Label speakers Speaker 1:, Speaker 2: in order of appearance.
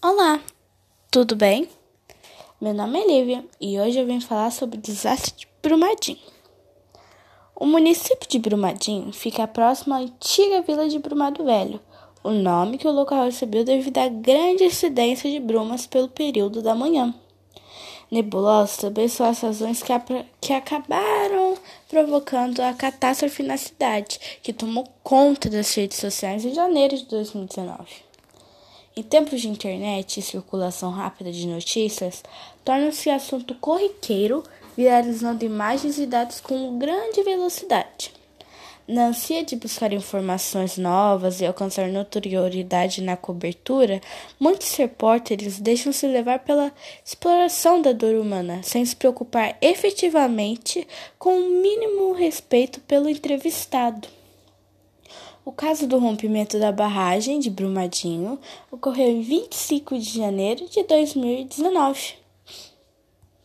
Speaker 1: Olá, tudo bem? Meu nome é Lívia e hoje eu vim falar sobre o desastre de Brumadinho. O município de Brumadinho fica próximo à antiga vila de Brumado Velho, o nome que o local recebeu devido à grande incidência de brumas pelo período da manhã. Nebulosas também são as razões que, que acabaram provocando a catástrofe na cidade, que tomou conta das redes sociais em janeiro de 2019. Em tempos de internet e circulação rápida de notícias, torna-se assunto corriqueiro, viralizando imagens e dados com grande velocidade. Na ânsia de buscar informações novas e alcançar notoriedade na cobertura, muitos repórteres deixam-se levar pela exploração da dor humana, sem se preocupar efetivamente com o mínimo respeito pelo entrevistado. O caso do rompimento da barragem de Brumadinho ocorreu em 25 de janeiro de 2019.